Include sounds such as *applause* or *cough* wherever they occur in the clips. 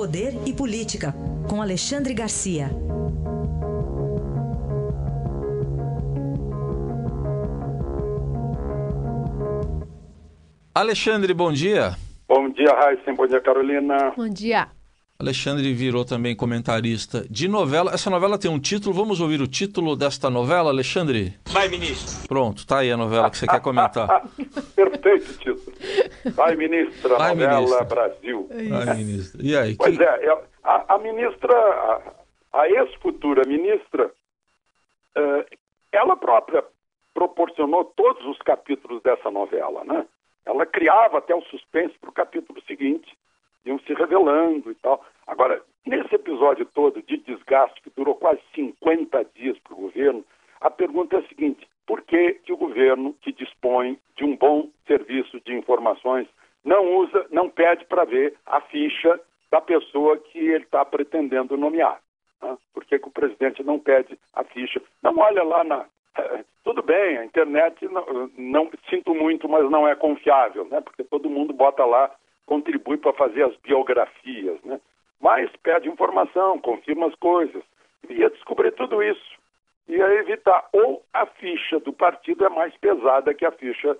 Poder e Política, com Alexandre Garcia. Alexandre, bom dia. Bom dia, Raíssa. Bom dia, Carolina. Bom dia. Alexandre virou também comentarista de novela. Essa novela tem um título. Vamos ouvir o título desta novela, Alexandre? Vai, ministro. Pronto, tá aí a novela que você quer comentar. *laughs* Perfeito título. Vai, ministra, Vai, novela ministra. Brasil. Ai, ministro. E aí? Pois que- é, é, a, a ministra, a, a ex-futura ministra, eh, ela própria proporcionou todos os capítulos dessa novela, né? Ela criava até o suspense para o capítulo seguinte, iam se revelando e tal. Agora, nesse episódio todo de desgaste que durou quase 50 dias para o governo, a pergunta é a seguinte: por que, que o governo, que dispõe de um bom serviço de informações, não usa, não pede para ver a ficha da pessoa que ele está pretendendo nomear? né? Por que, que o presidente não pede a ficha? Não olha lá na. *laughs* Tudo bem, a internet não, não- sinto muito, mas não é confiável, né? Porque todo mundo bota lá, contribui para fazer as biografias, né? Mas pede informação, confirma as coisas. Ia descobrir tudo isso. Ia evitar. Ou a ficha do partido é mais pesada que a ficha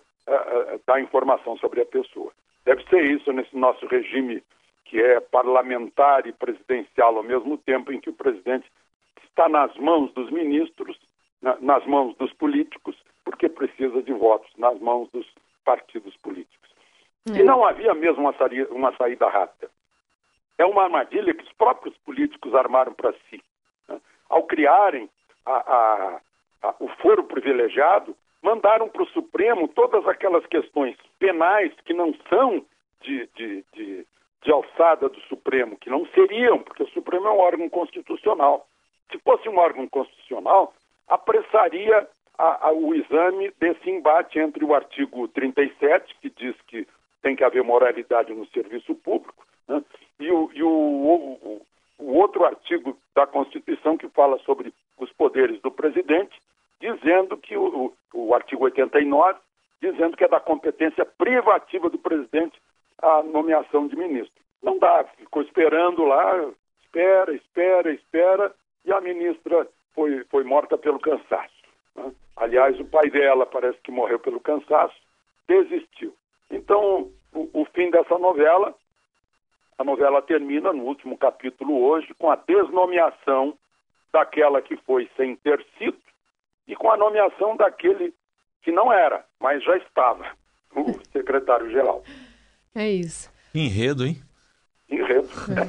da informação sobre a pessoa. Deve ser isso nesse nosso regime que é parlamentar e presidencial ao mesmo tempo, em que o presidente está nas mãos dos ministros, na- nas mãos dos políticos, porque precisa de votos nas mãos dos partidos políticos. E não havia mesmo uma saída, uma saída rápida. É uma armadilha que os próprios políticos armaram para si. né? Ao criarem a- a- a- o foro privilegiado, mandaram para o Supremo todas aquelas questões penais que não são de, de, de, de alçada do Supremo, que não seriam, porque o Supremo é um órgão constitucional. Se fosse um órgão constitucional, apressaria a- a- o exame desse embate entre o artigo 37, que diz que tem que haver moralidade no serviço público, né, e, o, e o- o- o outro artigo da Constituição que fala sobre os poderes do presidente, dizendo que o, o, o artigo 89, dizendo que é da competência privativa do presidente a nomeação de ministro. Não dá, ficou esperando lá, espera, espera, espera, e a ministra foi, foi morta pelo cansaço. né? Aliás, o pai dela parece que morreu pelo cansaço, desistiu. Então, o, o fim dessa novela, a novela termina no último capítulo hoje com a desnomeação daquela que foi sem ter sido e com a nomeação daquele que não era, mas já estava, o *laughs* secretário-geral. É isso. Enredo, hein? Enredo.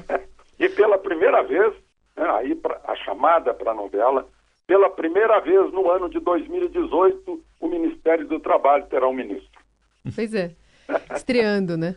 *laughs* e pela primeira vez, né, aí pra- a chamada para a novela, pela primeira vez no ano de 2018, o Ministério do Trabalho terá um ministro. Pois é. Estreando, né?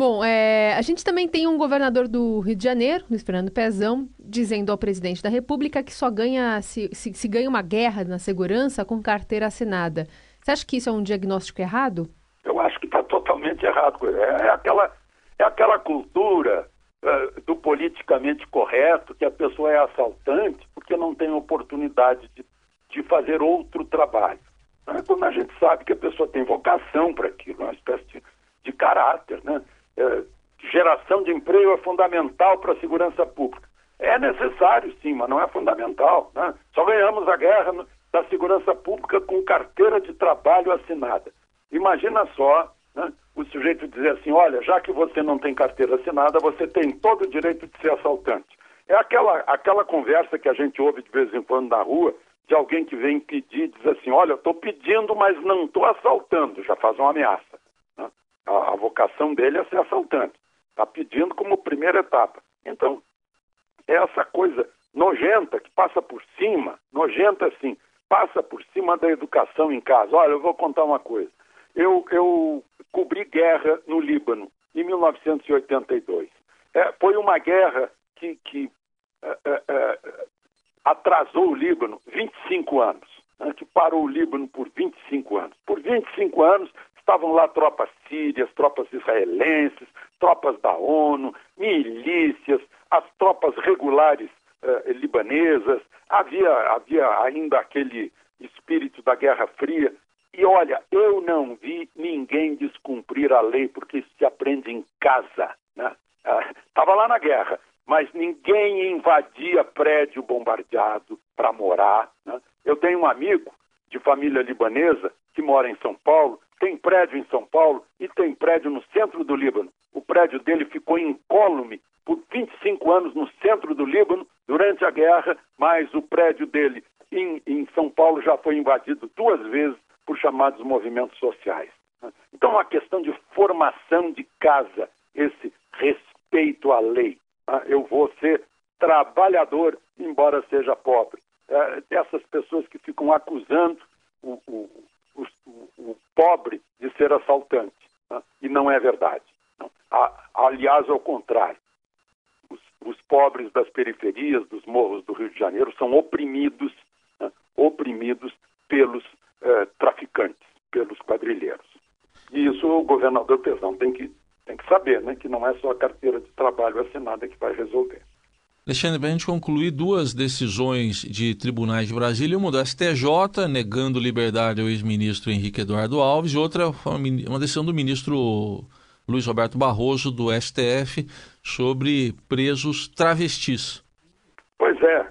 Bom, é, a gente também tem um governador do Rio de Janeiro, Luiz Fernando Pezão, dizendo ao presidente da República que só ganha se, se, se ganha uma guerra na segurança com carteira assinada. Você acha que isso é um diagnóstico errado? Eu acho que está totalmente errado. É, é aquela, é aquela cultura eh, do politicamente correto, que a pessoa é assaltante porque não tem oportunidade de, de fazer outro trabalho. Né? Quando a gente sabe que a pessoa tem vocação para aquilo, uma espécie de, de caráter. Né? Eh, geração de é fundamental para a segurança pública. É necessário, sim, mas não é fundamental. Né? Só ganhamos a guerra da segurança pública com carteira de trabalho assinada. Imagina só né, o sujeito dizer assim: olha, já que você não tem carteira assinada, você tem todo o direito de ser assaltante. É aquela, aquela conversa que a gente ouve de vez em quando na rua, de alguém que vem pedir, diz assim: olha, estou pedindo, mas não estou assaltando, já faz uma ameaça. né? A, a vocação dele é ser assaltante. Está pedindo como primeira etapa. Então, é essa coisa nojenta que passa por cima, nojenta assim, passa por cima da educação em casa. Olha, eu vou contar uma coisa. Eu, eu cobri guerra no Líbano em 1982. É, foi uma guerra que, que é, é, é, atrasou o Líbano 25 anos, né, que parou o Líbano por 25 anos. Por 25 anos estavam lá tropas sírias, tropas israelenses, tropas da ONU, milícias, as tropas regulares eh, libanesas, havia, havia ainda aquele espírito da Guerra Fria. E olha, eu não vi ninguém descumprir a lei, porque isso se aprende em casa. Né? Estava lá na guerra, mas ninguém invadia prédio bombardeado para morar. Né? Eu tenho um amigo de família libanesa que mora em São Paulo, tem prédio em São Paulo e tem prédio no centro do Líbano. O prédio dele ficou incólume por 25 anos no centro do Líbano durante a guerra, mas o prédio dele em, em São Paulo já foi invadido duas vezes por chamados movimentos sociais. Então, é uma questão de formação de casa, esse respeito à lei. Eu vou ser trabalhador, embora seja pobre. É, essas pessoas que ficam acusando o, o, o, pobre de ser assaltante. Né? E não é verdade. Não. aliás, ao contrário. Os, os, pobres das periferias, dos morros do Rio de Janeiro, são oprimidos, né? oprimidos pelos eh, traficantes, pelos quadrilheiros. E isso o governador Pezão tem que, tem que saber, né? que não é só a carteira de trabalho assinada que vai resolver. Alexandre, para a gente concluir, duas decisões de tribunais de Brasília, uma do STJ, negando liberdade ao ex-ministro Henrique Eduardo Alves, e outra uma decisão do ministro Luiz Roberto Barroso, do STF, sobre presos travestis. Pois é.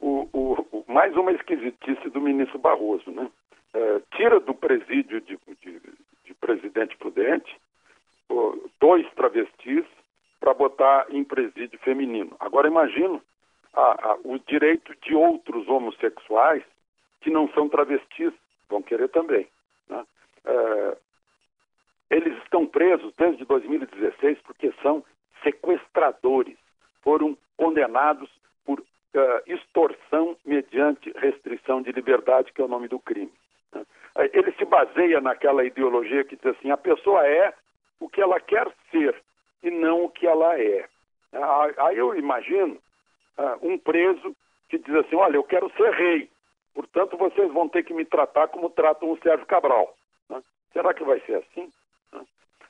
O, o, mais uma esquisitice do ministro Barroso, né? É, tira do presídio de, de, de presidente prudente dois travestis para botar em presídio feminino. Agora imagino a, a, o direito de outros homossexuais que não são travestis, vão querer também. Né? É, eles estão presos desde 2016 porque são sequestradores. Foram condenados por uh, extorsão mediante restrição de liberdade, que é o nome do crime. Né? Ele se baseia naquela ideologia que diz assim: a pessoa é o que ela quer ser não o que ela é. Ah, aí eu imagino uh, um preso que diz assim: olha, eu quero ser rei, portanto vocês vão ter que me tratar como tratam o Sérgio Cabral. Né? Será que vai ser assim? Né?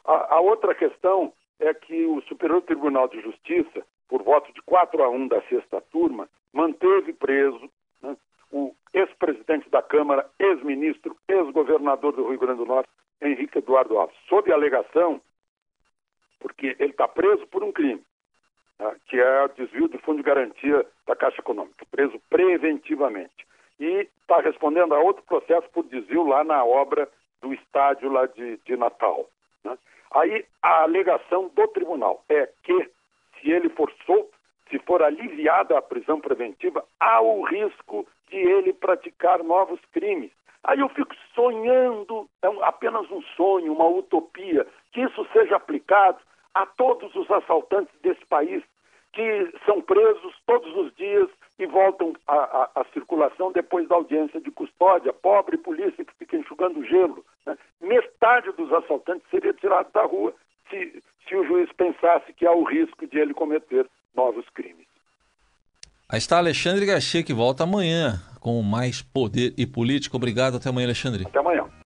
A, a, outra questão é que o Superior Tribunal de Justiça, por voto de 4 a 1 da sexta turma, manteve preso né, o ex-presidente da Câmara, ex-ministro, ex-governador do Rio Grande do Norte, Henrique Eduardo Alves, sob a alegação porque ele está preso por um crime, né, que é o desvio do fundo de garantia da Caixa Econômica, preso preventivamente. E está respondendo a outro processo por desvio lá na obra do estádio lá de, de Natal. Né? Aí a alegação do tribunal é que, se ele for solto, se for aliviada a prisão preventiva, há o risco de ele praticar novos crimes. Aí eu fico sonhando, é apenas um sonho, uma utopia, que isso seja aplicado a todos os assaltantes desse país que são presos todos os dias e voltam à, circulação depois da audiência de custódia, pobre polícia que fica enxugando gelo. Né? Metade dos assaltantes seria tirado da rua se, se o juiz pensasse que há o risco de ele cometer novos crimes. Aí está Alexandre Garcia, que volta amanhã com mais poder e política. Obrigado, até amanhã, Alexandre. Até amanhã.